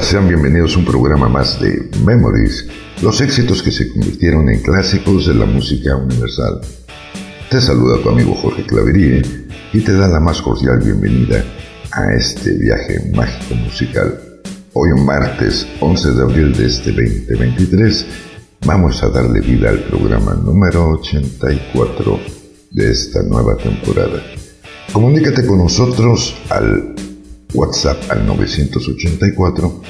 Sean bienvenidos a un programa más de Memories, los éxitos que se convirtieron en clásicos de la música universal. Te saluda tu amigo Jorge Claverie y te da la más cordial bienvenida a este viaje mágico musical. Hoy, martes 11 de abril de este 2023, vamos a darle vida al programa número 84 de esta nueva temporada. Comunícate con nosotros al WhatsApp al 984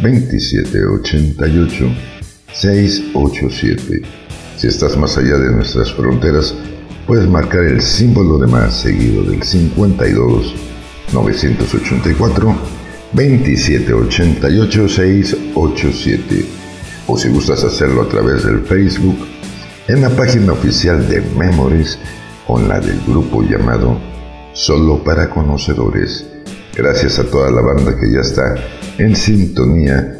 2788 687. Si estás más allá de nuestras fronteras, puedes marcar el símbolo de más seguido del 52 984 2788 687. O si gustas hacerlo a través del Facebook, en la página oficial de Memories o en la del grupo llamado Solo para Conocedores Gracias a toda la banda que ya está en sintonía.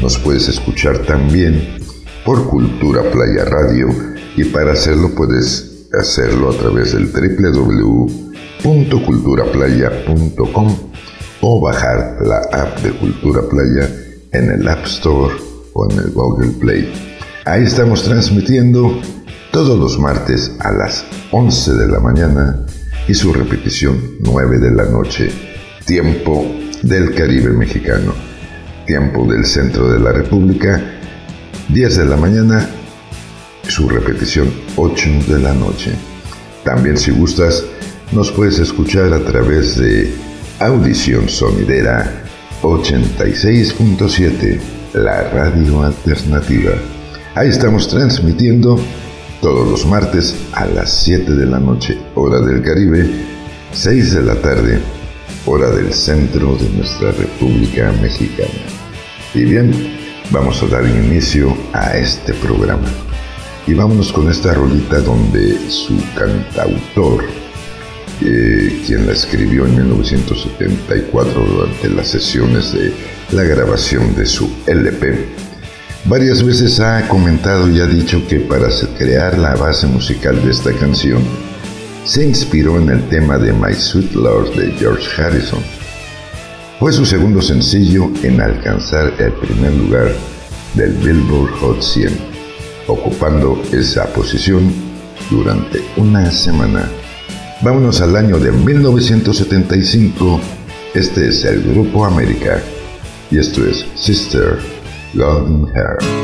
Nos puedes escuchar también por Cultura Playa Radio y para hacerlo puedes hacerlo a través del www.culturaplaya.com o bajar la app de Cultura Playa en el App Store o en el Google Play. Ahí estamos transmitiendo todos los martes a las 11 de la mañana y su repetición 9 de la noche tiempo del Caribe mexicano, tiempo del centro de la República, 10 de la mañana, su repetición 8 de la noche. También si gustas, nos puedes escuchar a través de Audición Sonidera 86.7, la radio alternativa. Ahí estamos transmitiendo todos los martes a las 7 de la noche, hora del Caribe, 6 de la tarde, hora del centro de nuestra República Mexicana. Y bien, vamos a dar inicio a este programa. Y vámonos con esta rolita donde su cantautor, eh, quien la escribió en 1974 durante las sesiones de la grabación de su LP, varias veces ha comentado y ha dicho que para crear la base musical de esta canción, se inspiró en el tema de My Sweet Lord de George Harrison. Fue su segundo sencillo en alcanzar el primer lugar del Billboard Hot 100, ocupando esa posición durante una semana. Vámonos al año de 1975. Este es el Grupo América y esto es Sister Golden Hair.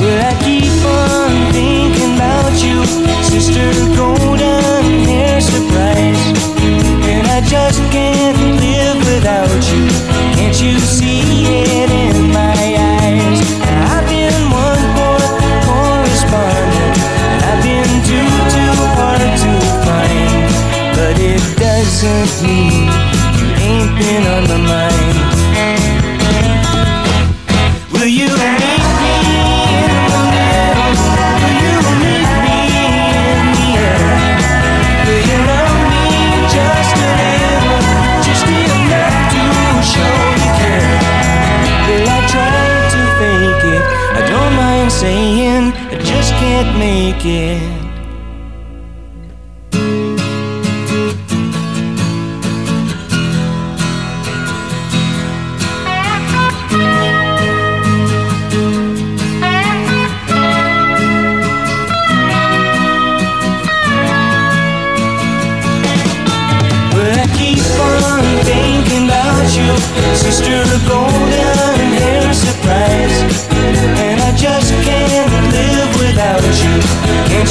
Will I keep on thinking? about you, sister golden hair surprise. And I just can't live without you. Can't you see it in my eyes? I've been one poor correspondent, and I've been too too hard to find. But it doesn't mean you ain't been on my mind. Make it.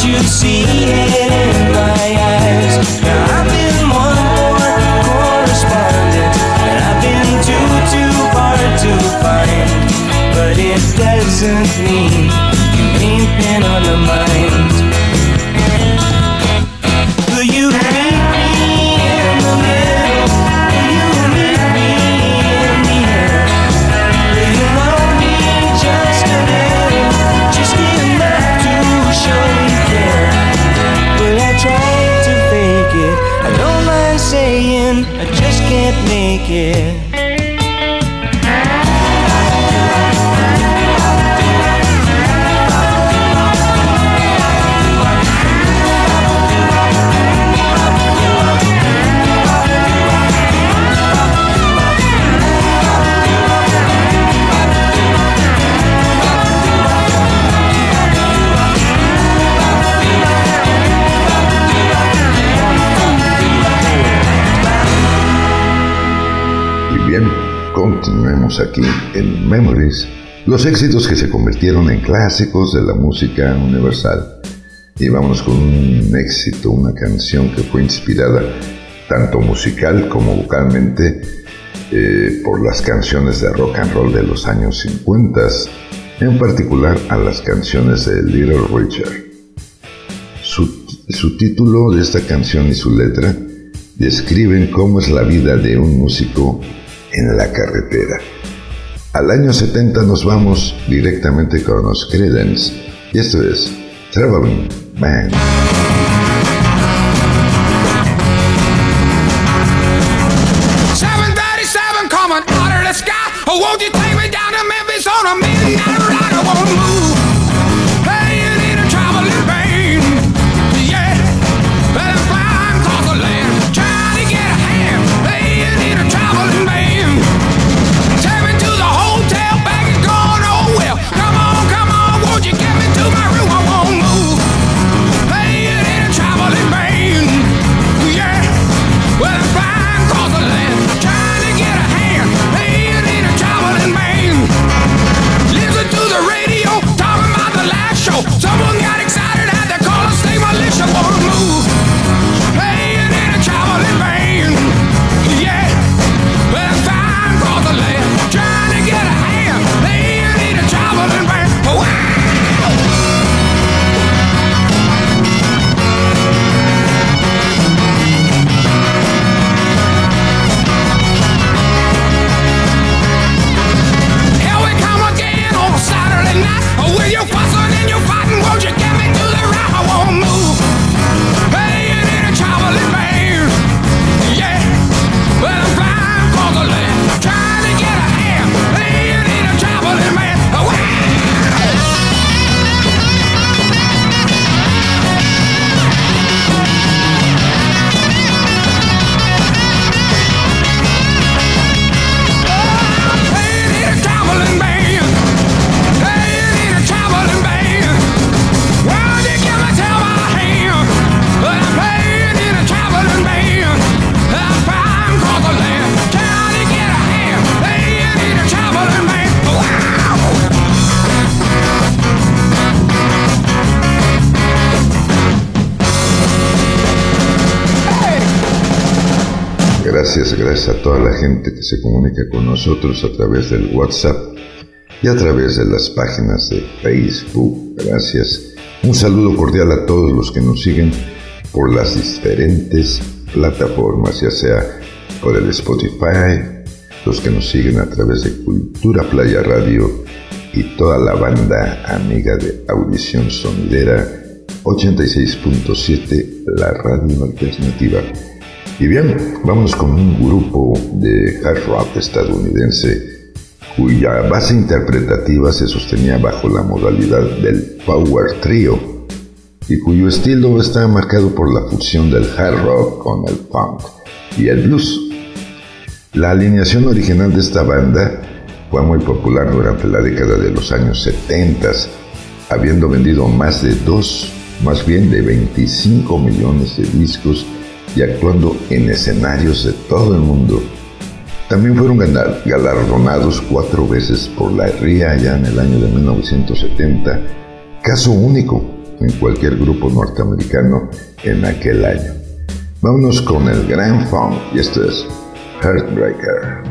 You see it in my eyes. Now I've been one more correspondent, and I've been too, too hard to find. But it doesn't mean you ain't been on the mind. It? I don't mind saying I just can't make it. Aquí en Memories, los éxitos que se convirtieron en clásicos de la música universal. Y vamos con un éxito, una canción que fue inspirada tanto musical como vocalmente eh, por las canciones de rock and roll de los años 50, en particular a las canciones de Little Richard. su título de esta canción y su letra describen cómo es la vida de un músico en la carretera. Al año 70 nos vamos directamente con los Credence y esto es Traveling Band. Gente que se comunica con nosotros a través del WhatsApp y a través de las páginas de Facebook. Gracias. Un saludo cordial a todos los que nos siguen por las diferentes plataformas, ya sea por el Spotify, los que nos siguen a través de Cultura Playa Radio y toda la banda amiga de Audición Sonidera 86.7, la radio alternativa. Y bien, vamos con un grupo de hard rock estadounidense cuya base interpretativa se sostenía bajo la modalidad del power trio y cuyo estilo está marcado por la fusión del hard rock con el punk y el blues. La alineación original de esta banda fue muy popular durante la década de los años 70, habiendo vendido más de dos, más bien de 25 millones de discos y actuando en escenarios de todo el mundo. También fueron galardonados cuatro veces por la RIA en el año de 1970, caso único en cualquier grupo norteamericano en aquel año. Vámonos con el Grand Funk y esto es Heartbreaker.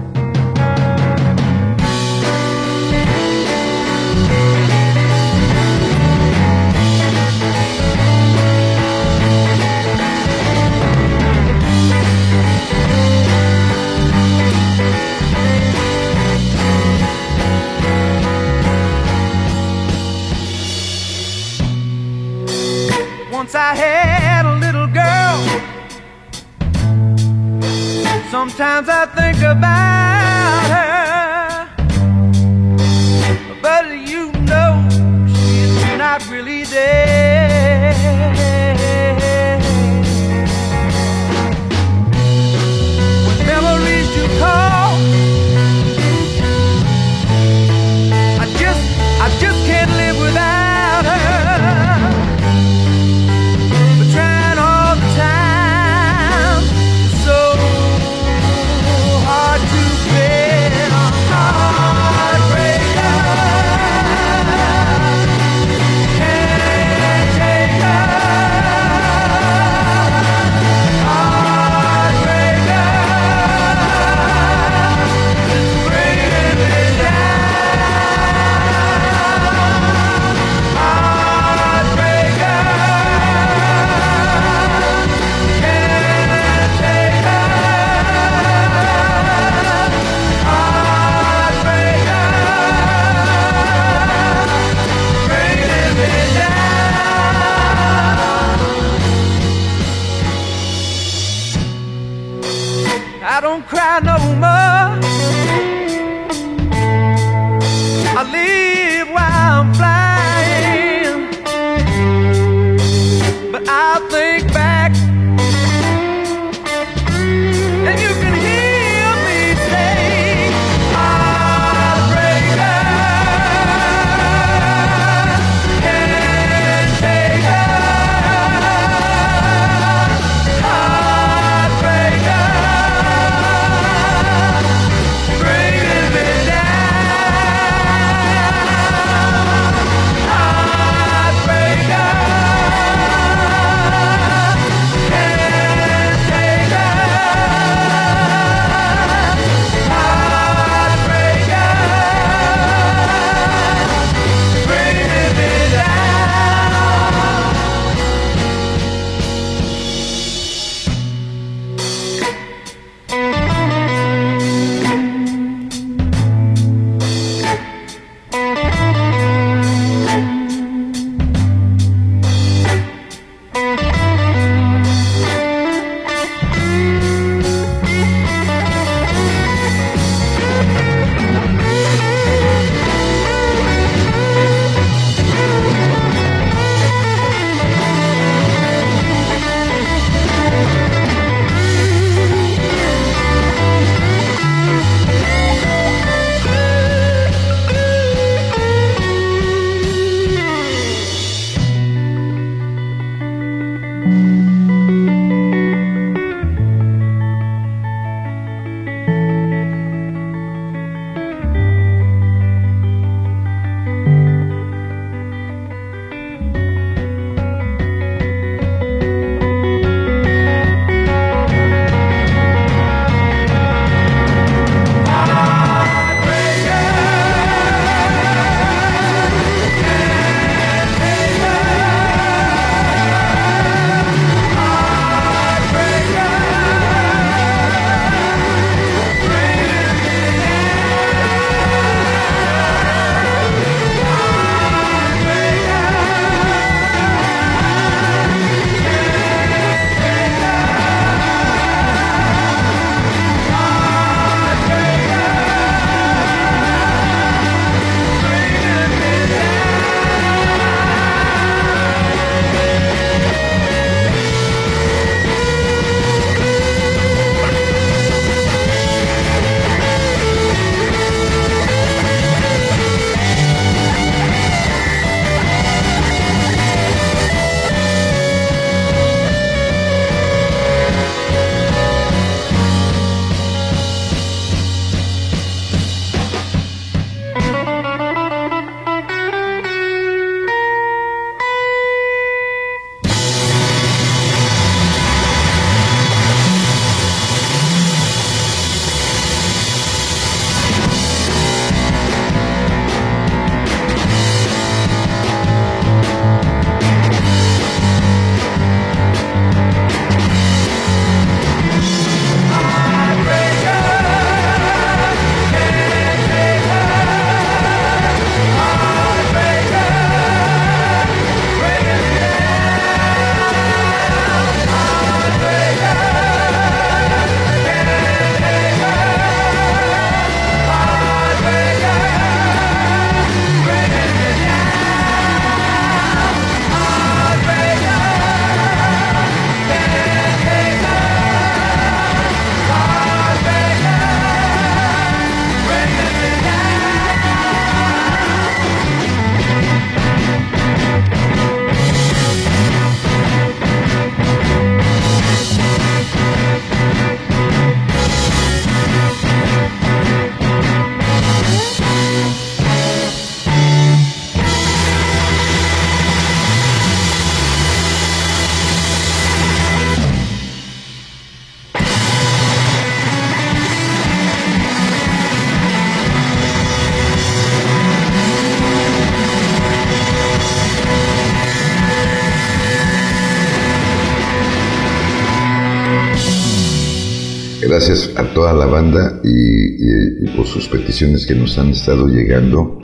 Peticiones que nos han estado llegando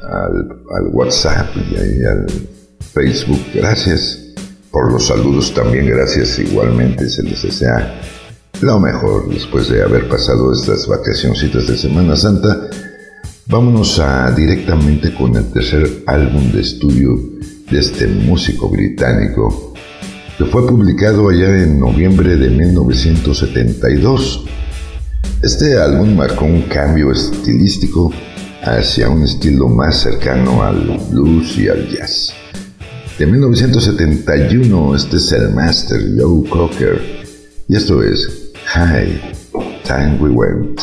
al, WhatsApp y al Facebook. Gracias por los saludos también, gracias igualmente. Se les desea lo mejor después de haber pasado estas vacacioncitas de Semana Santa. Vámonos a, directamente con el tercer álbum de estudio de este músico británico que fue publicado allá en noviembre de 1972. Este álbum marcó un cambio estilístico hacia un estilo más cercano al blues y al jazz. De 1971, este es el Master Joe Cocker y esto es High Time We Went.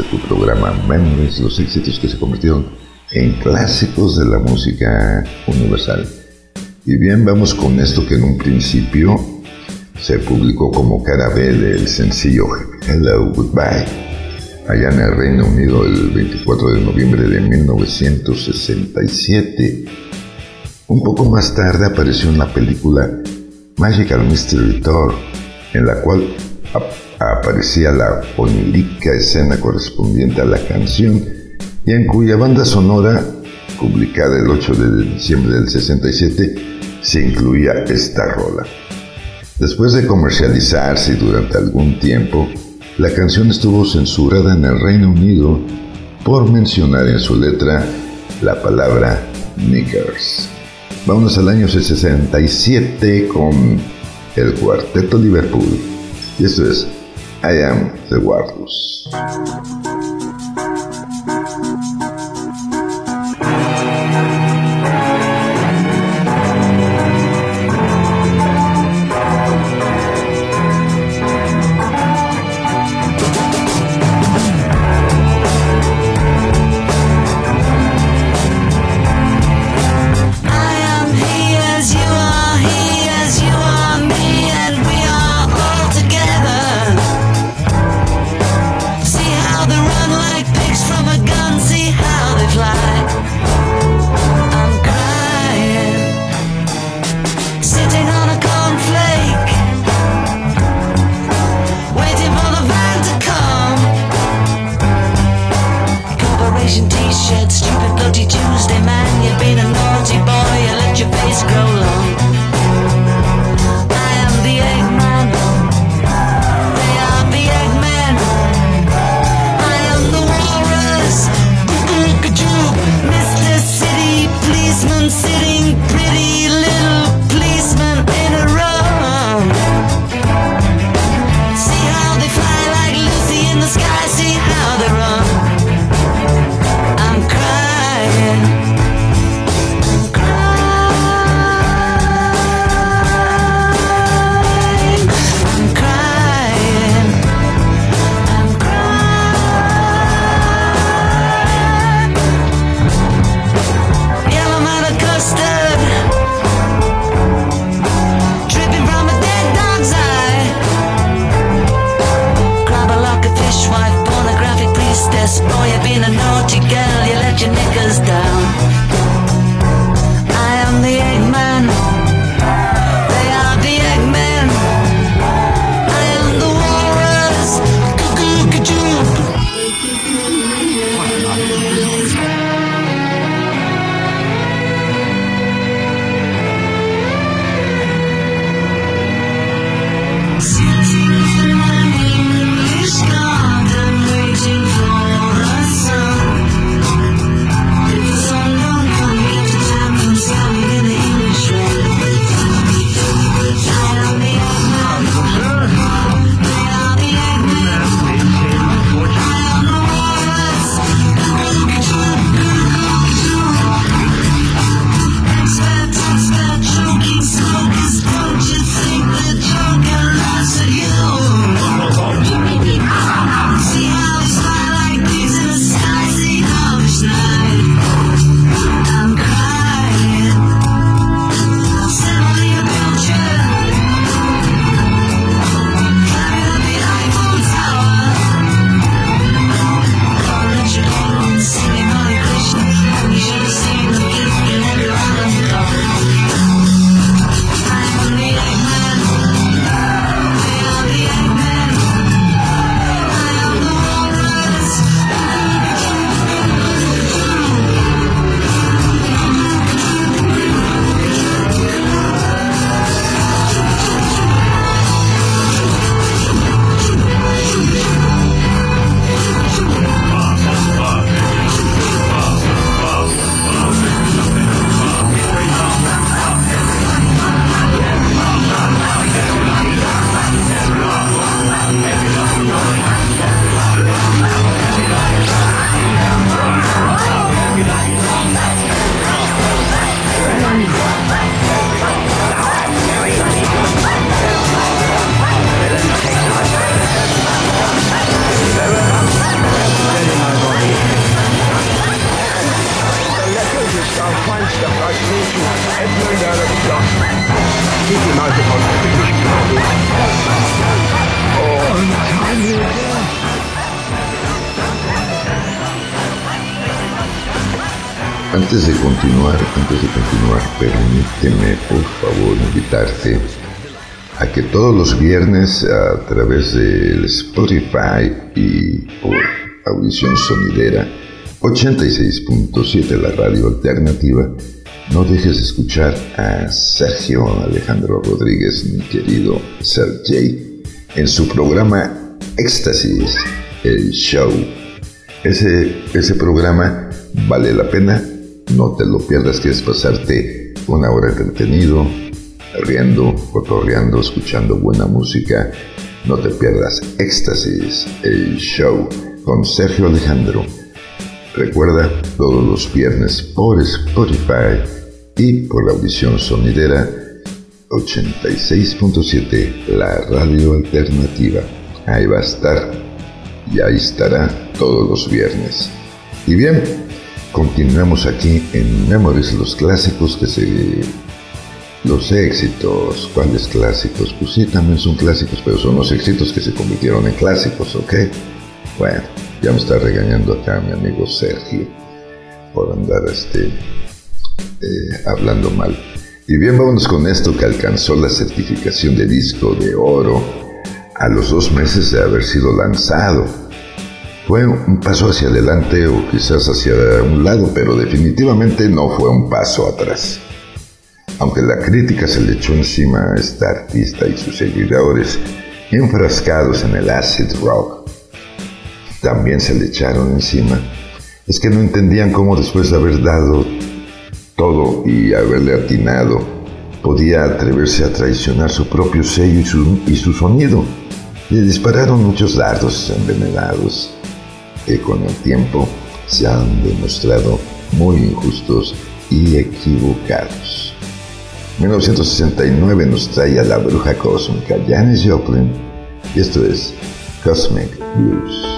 Este tu programa Memories, los éxitos que se convirtieron en clásicos de la música universal. Y bien, vamos con esto que en un principio se publicó como cara B del sencillo Hello Goodbye, allá en el Reino Unido el 24 de noviembre de 1967. Un poco más tarde apareció en la película Magical Mystery Tour, en la cual aparecía la onírica escena correspondiente a la canción y en cuya banda sonora, publicada el 8 de diciembre del 67, se incluía esta rola. Después de comercializarse durante algún tiempo, la canción estuvo censurada en el Reino Unido por mencionar en su letra la palabra niggers. Vámonos al año 67 con el Cuarteto Liverpool. Y esto es I Am the Warless. Antes de continuar, antes de continuar, permíteme por favor invitarte a que todos los viernes a través del Spotify y por audición sonidera 86.7 la radio alternativa no dejes de escuchar a Sergio Alejandro Rodríguez, mi querido Sergey, en su programa Éxtasis, el show. Ese, ese programa vale la pena, no te lo pierdas, que es pasarte una hora entretenido, riendo, cotorreando, escuchando buena música. No te pierdas Éxtasis, el show con Sergio Alejandro. Recuerda todos los viernes por Spotify y por la audición sonidera 86.7, la radio alternativa. Ahí va a estar y ahí estará todos los viernes. Y bien, continuamos aquí en Memories, los clásicos que se... Los éxitos, ¿cuáles clásicos? Pues sí, también son clásicos, pero son los éxitos que se convirtieron en clásicos, ¿ok? Bueno, ya me está regañando acá mi amigo Sergio por andar este, eh, hablando mal. Y bien, vámonos con esto que alcanzó la certificación de disco de oro a los dos meses de haber sido lanzado. Fue un paso hacia adelante o quizás hacia un lado, pero definitivamente no fue un paso atrás. Aunque la crítica se le echó encima a esta artista y sus seguidores enfrascados en el acid rock, también se le echaron encima. Es que no entendían cómo después de haber dado todo y haberle atinado, podía atreverse a traicionar su propio sello y su, y su sonido. Le dispararon muchos dardos envenenados que con el tiempo se han demostrado muy injustos y equivocados. 1969 nos trae a la bruja cósmica Janis Joplin y esto es Cosmic Blues.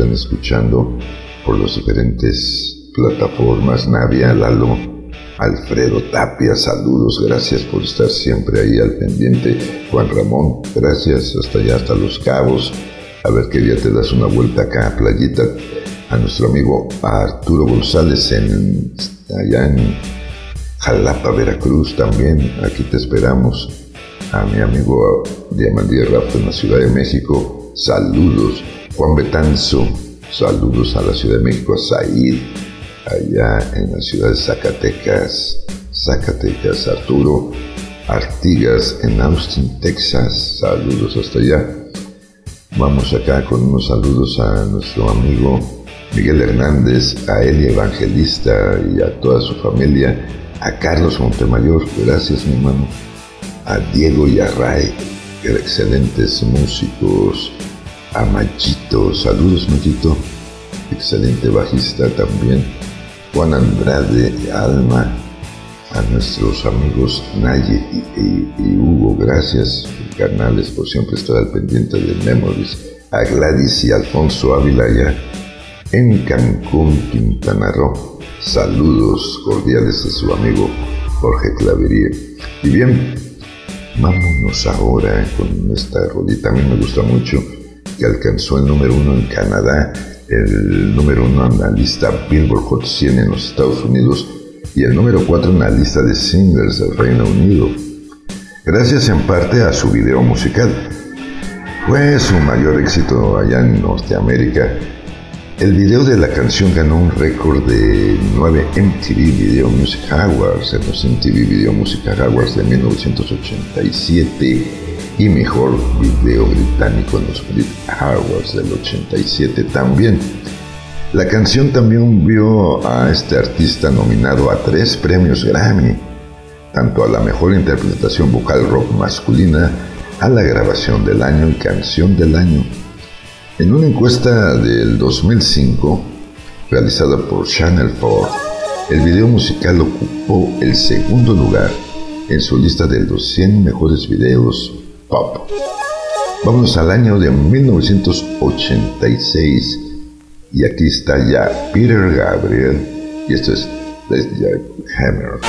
Están escuchando por las diferentes plataformas, Navia, Lalo, Alfredo Tapia, saludos, gracias por estar siempre ahí al pendiente, Juan Ramón, gracias, hasta allá, hasta Los Cabos, a ver qué día te das una vuelta acá a Playita, a nuestro amigo Arturo González en, allá en Jalapa, Veracruz también, aquí te esperamos, a mi amigo Diamandía Rafa en la Ciudad de México, saludos, Juan Betanzo, saludos a la Ciudad de México, a Said, allá en la ciudad de Zacatecas, Zacatecas, Arturo Artigas en Austin, Texas, saludos hasta allá. Vamos acá con unos saludos a nuestro amigo Miguel Hernández, a Eli Evangelista y a toda su familia, a Carlos Montemayor, gracias mi hermano, a Diego y a Ray, excelentes músicos, a Machito, saludos Machito, excelente bajista también, Juan Andrade, Alma, a nuestros amigos Naye y, Hugo, gracias, carnales, por siempre estar al pendiente de Memories, a Gladys y Alfonso Ávila ya en Cancún, Quintana Roo. Saludos cordiales de su amigo Jorge Clavería. Y bien, vámonos ahora con esta rolita. A mí me gusta mucho que alcanzó el número uno en Canadá el número uno en la lista Billboard Hot 100 en los Estados Unidos y el número 4 en la lista de singles del Reino Unido, gracias en parte a su video musical. Fue su mayor éxito allá en Norteamérica. El video de la canción ganó un récord de 9 MTV Video Music Awards en los MTV Video Music Awards de 1987 y mejor video británico en los Brit Awards del 87 también. La canción también vio a este artista nominado a tres premios Grammy, tanto a la mejor interpretación vocal rock masculina, a la grabación del año y canción del año. En una encuesta del 2005, realizada por Channel 4, el video musical ocupó el segundo lugar en su lista de los 100 mejores videos pop. Vámonos al año de 1986 y aquí está ya Peter Gabriel y esto es The Hammer.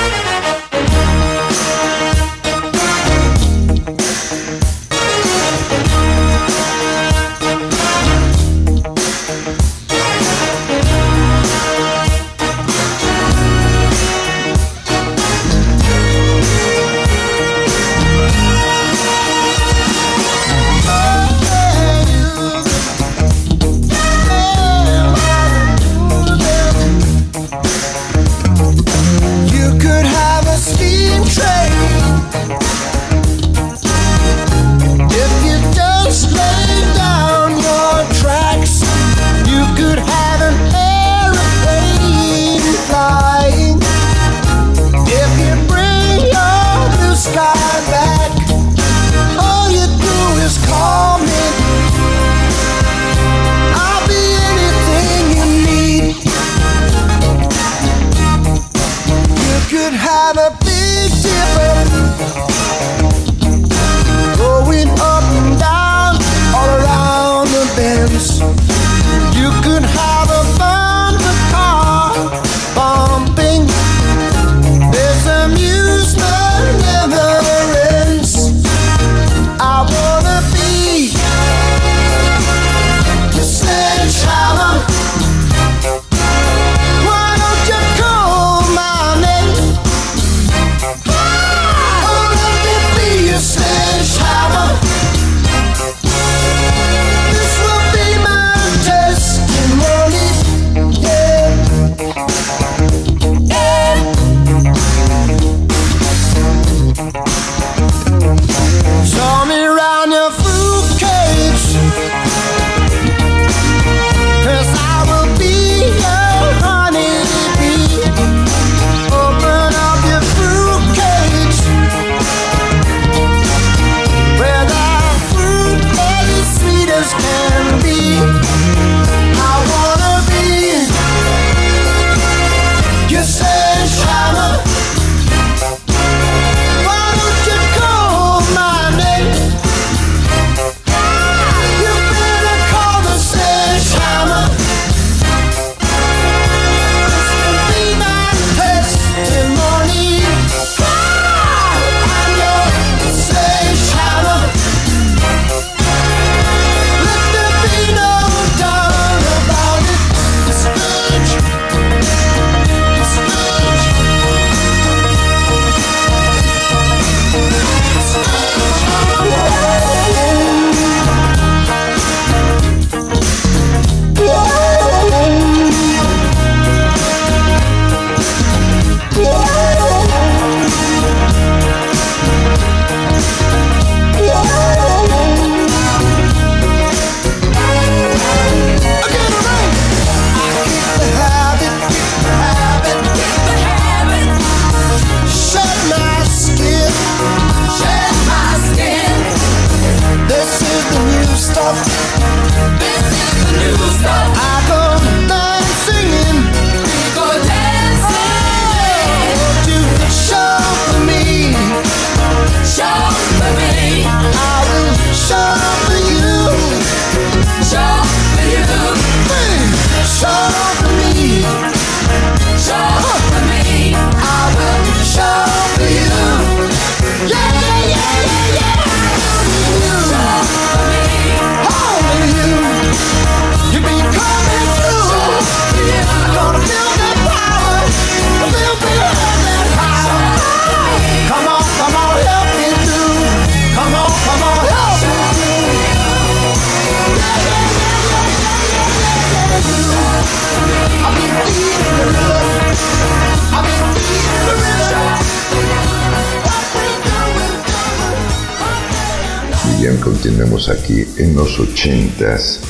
Aquí en los ochentas.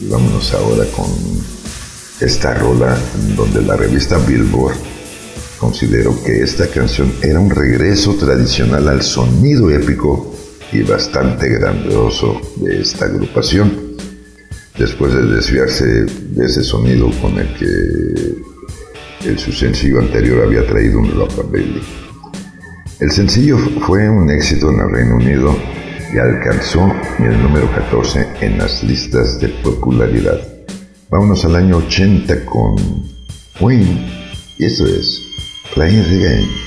Y vámonos ahora con esta rola donde la revista Billboard consideró que esta canción era un regreso tradicional al sonido épico y bastante grandioso de esta agrupación, después de desviarse de ese sonido con el que el, su sencillo anterior había traído un rockabilly. El sencillo fue un éxito en el Reino Unido y alcanzó el número 14 en las listas de popularidad. Vámonos al año 80 con Queen y eso es Playing the Game.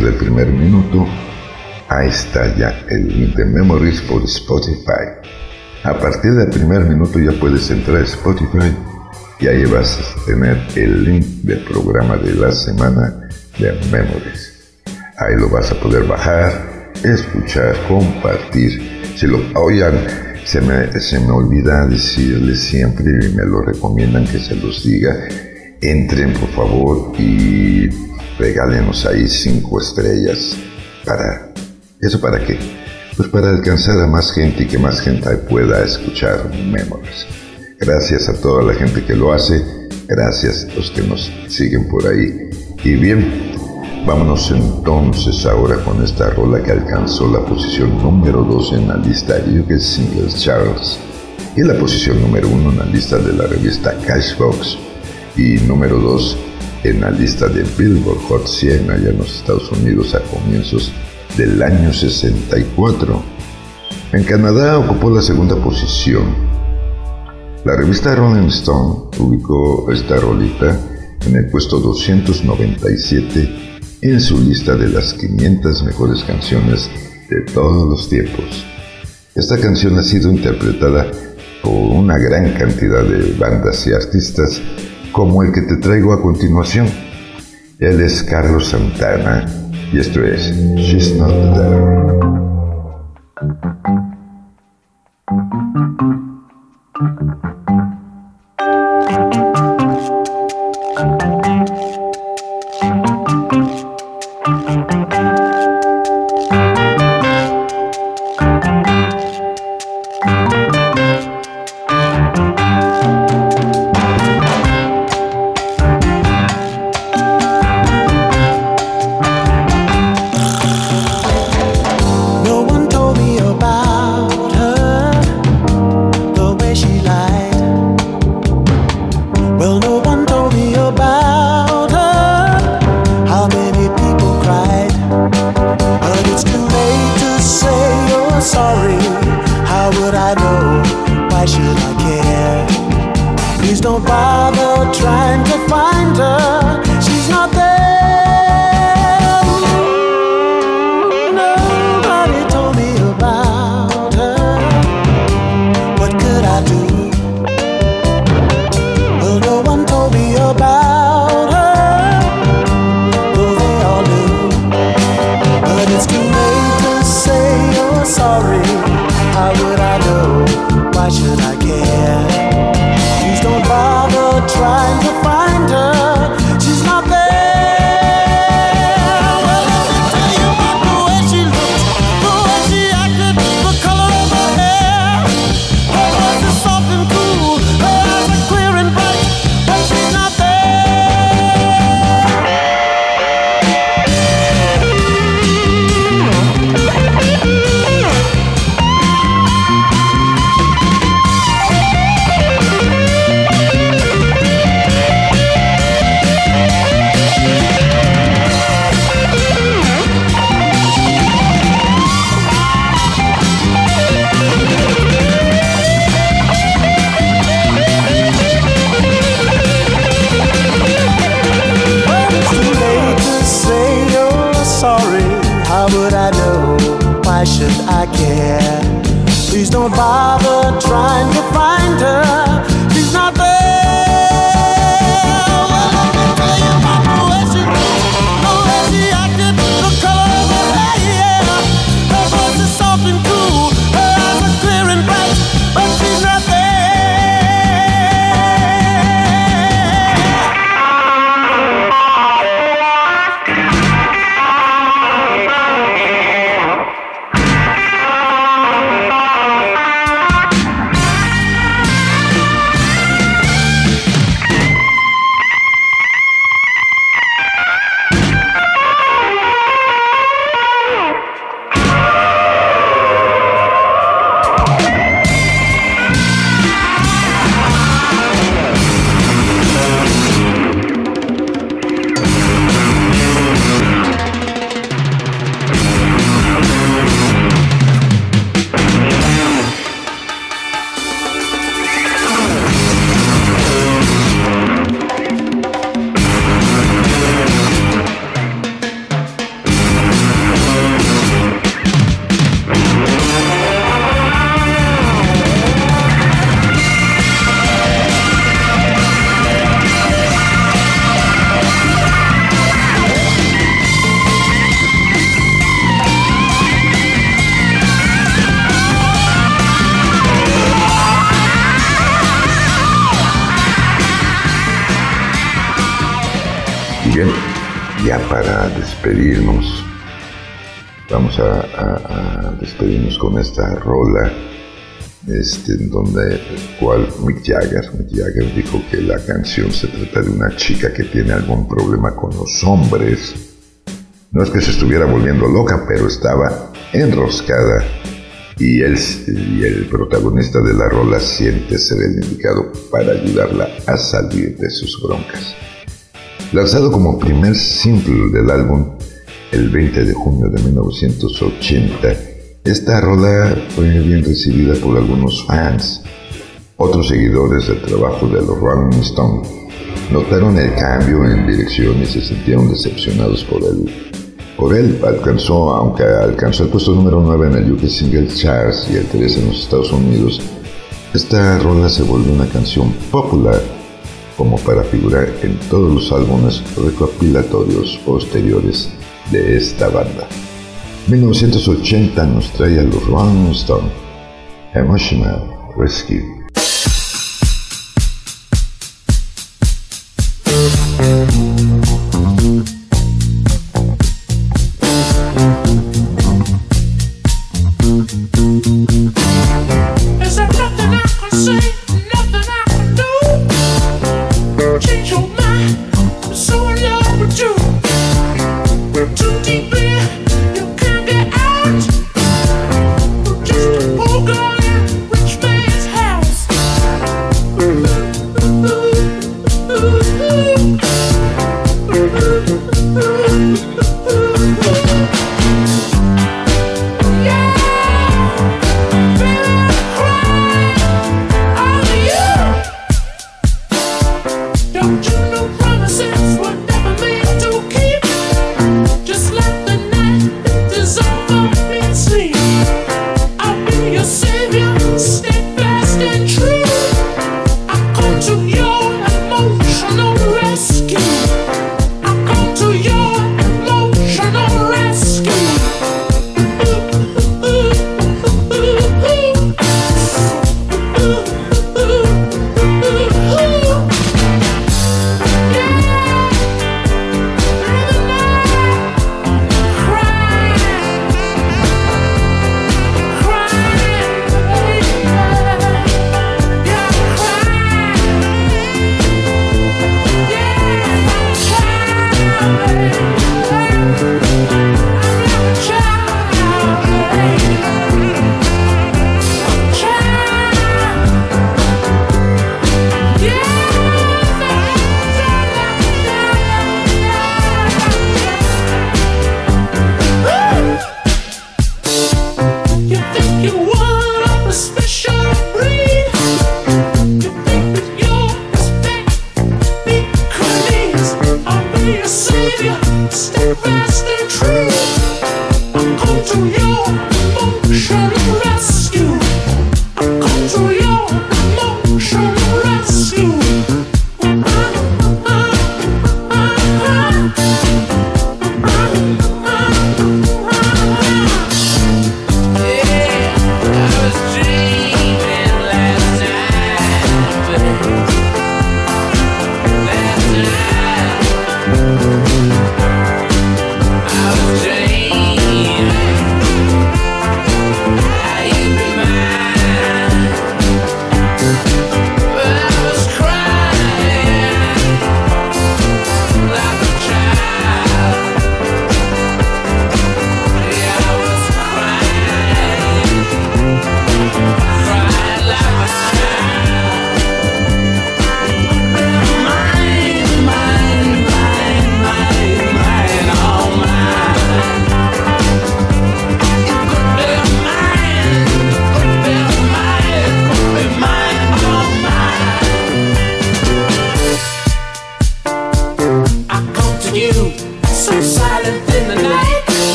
Del primer minuto, ahí está ya el de Memories por Spotify. A partir del primer minuto ya puedes entrar a Spotify y ahí vas a tener el link del programa de la semana de Memories. Ahí lo vas a poder bajar, escuchar, compartir. Si lo oigan, se me, se me olvida decirles siempre y me lo recomiendan que se los diga. Entren por favor y regálenos ahí cinco estrellas. ¿Para eso para qué? Pues para alcanzar a más gente y que más gente pueda escuchar Memories. Gracias a toda la gente que lo hace, gracias a los que nos siguen por ahí. Y bien, vámonos entonces ahora con esta rola que alcanzó la posición número 2 en la lista UK Singles Charles y la posición número 1 en la lista de la revista Cashbox y número 2 en la lista de Billboard Hot 100 allá en los Estados Unidos a comienzos del año 64. En Canadá ocupó la segunda posición. La revista Rolling Stone ubicó esta rolita en el puesto 297 en su lista de las 500 mejores canciones de todos los tiempos. Esta canción ha sido interpretada por una gran cantidad de bandas y artistas como el que te traigo a continuación. Él es Carlos Santana y esto es She's Not There. Esta rola, este, en donde cual Mick Jagger, dijo que la canción se trata de una chica que tiene algún problema con los hombres. No es que se estuviera volviendo loca, pero estaba enroscada y y el protagonista de la rola siente ser el indicado para ayudarla a salir de sus broncas. Lanzado como primer simple del álbum, el 20 de junio de 1980. Esta rola fue bien recibida por algunos fans. Otros seguidores del trabajo de los Rolling Stones notaron el cambio en dirección y se sintieron decepcionados por él. Por él alcanzó, aunque alcanzó el puesto número 9 en el UK Single Charts y el 3 en los Estados Unidos, esta rola se volvió una canción popular como para figurar en todos los álbumes recopilatorios posteriores de esta banda. 1980 nos trae a los Rolling Stones, Emotional Rescue.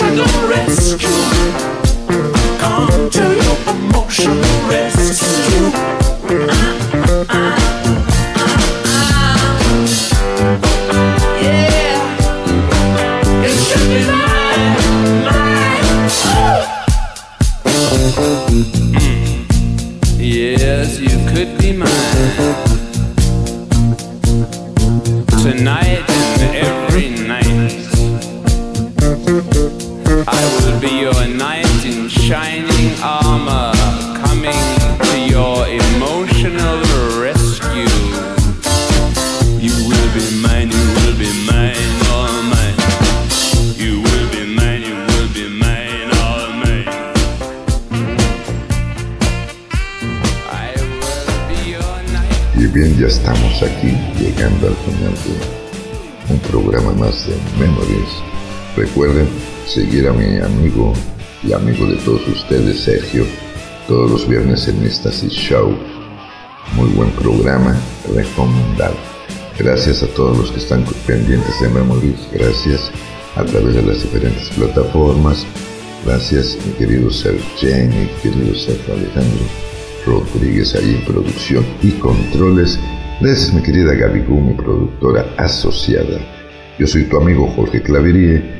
emotional rescue. Come to your emotional rescue. I, I. a mi amigo y amigo de todos ustedes, Sergio, todos los viernes en Éxtasis Show. Muy buen programa, recomendado. Gracias a todos los que están pendientes de Memories, gracias a través de las diferentes plataformas. Gracias, mi querido Sergio, mi querido Sergio Alejandro Rodríguez ahí en producción y controles. Gracias, mi querida Gaby mi productora asociada. Yo soy tu amigo Jorge Claverie,